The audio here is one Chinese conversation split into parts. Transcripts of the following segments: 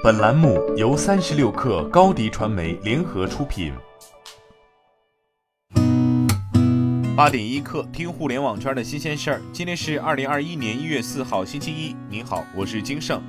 本栏目由三十六氪高低传媒联合出品。八点一刻，听互联网圈的新鲜事儿。今天是二零二一年一月四号，星期一。您好，我是金盛。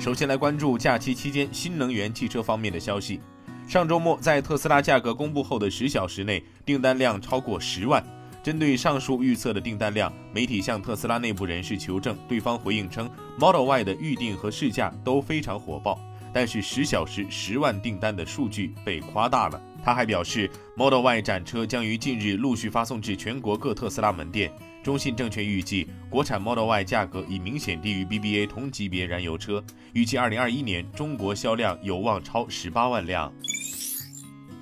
首先来关注假期期间新能源汽车方面的消息。上周末，在特斯拉价格公布后的十小时内，订单量超过十万。针对上述预测的订单量，媒体向特斯拉内部人士求证，对方回应称，Model Y 的预定和试驾都非常火爆，但是十小时十万订单的数据被夸大了。他还表示，Model Y 展车将于近日陆续发送至全国各特斯拉门店。中信证券预计，国产 Model Y 价格已明显低于 BBA 同级别燃油车，预计二零二一年中国销量有望超十八万辆。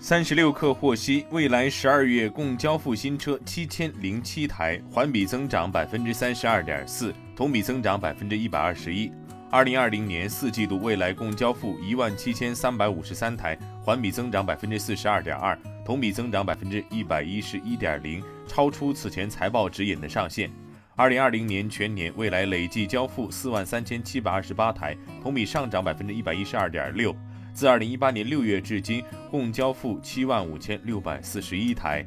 三十六氪获悉，未来十二月共交付新车七千零七台，环比增长百分之三十二点四，同比增长百分之一百二十一。二零二零年四季度，未来共交付一万七千三百五十三台，环比增长百分之四十二点二，同比增长百分之一百一十一点零，超出此前财报指引的上限。二零二零年全年，未来累计交付四万三千七百二十八台，同比上涨百分之一百一十二点六。自二零一八年六月至今，共交付七万五千六百四十一台。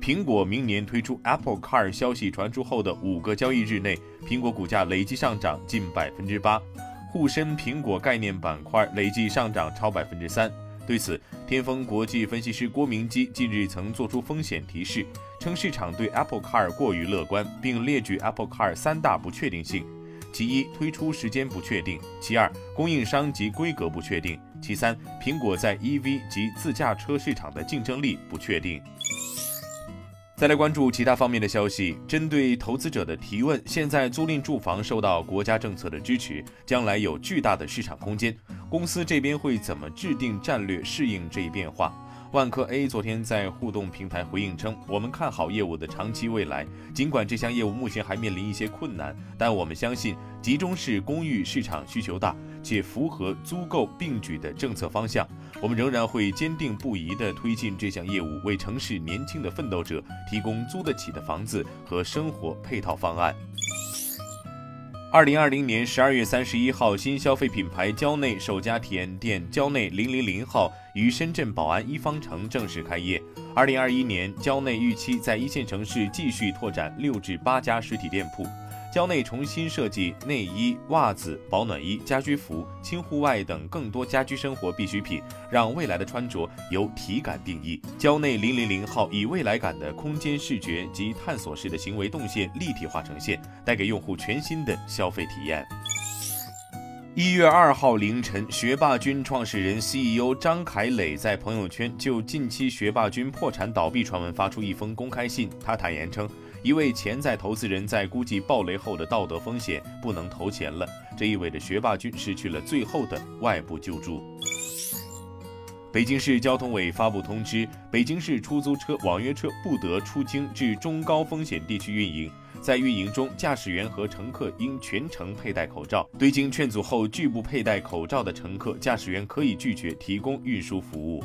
苹果明年推出 Apple Car 消息传出后的五个交易日内，苹果股价累计上涨近百分之八，沪深苹果概念板块累计上涨超百分之三。对此，天风国际分析师郭明基近日曾做出风险提示，称市场对 Apple Car 过于乐观，并列举 Apple Car 三大不确定性。其一，推出时间不确定；其二，供应商及规格不确定；其三，苹果在 EV 及自驾车市场的竞争力不确定。再来关注其他方面的消息，针对投资者的提问，现在租赁住房受到国家政策的支持，将来有巨大的市场空间，公司这边会怎么制定战略适应这一变化？万科 A 昨天在互动平台回应称，我们看好业务的长期未来。尽管这项业务目前还面临一些困难，但我们相信集中式公寓市场需求大，且符合租购并举的政策方向。我们仍然会坚定不移地推进这项业务，为城市年轻的奋斗者提供租得起的房子和生活配套方案。二零二零年十二月三十一号，新消费品牌蕉内首家体验店蕉内零零零号于深圳宝安一方城正式开业。二零二一年，蕉内预期在一线城市继续拓展六至八家实体店铺。蕉内重新设计内衣、袜子、保暖衣、家居服、轻户外等更多家居生活必需品，让未来的穿着由体感定义。蕉内零零零号以未来感的空间视觉及探索式的行为动线立体化呈现，带给用户全新的消费体验。一月二号凌晨，学霸君创始人 CEO 张凯磊在朋友圈就近期学霸君破产倒闭传闻发出一封公开信，他坦言称。一位潜在投资人在估计暴雷后的道德风险，不能投钱了。这意味着学霸君失去了最后的外部救助。北京市交通委发布通知，北京市出租车、网约车不得出京至中高风险地区运营。在运营中，驾驶员和乘客应全程佩戴口罩。对经劝阻后拒不佩戴口罩的乘客，驾驶员可以拒绝提供运输服务。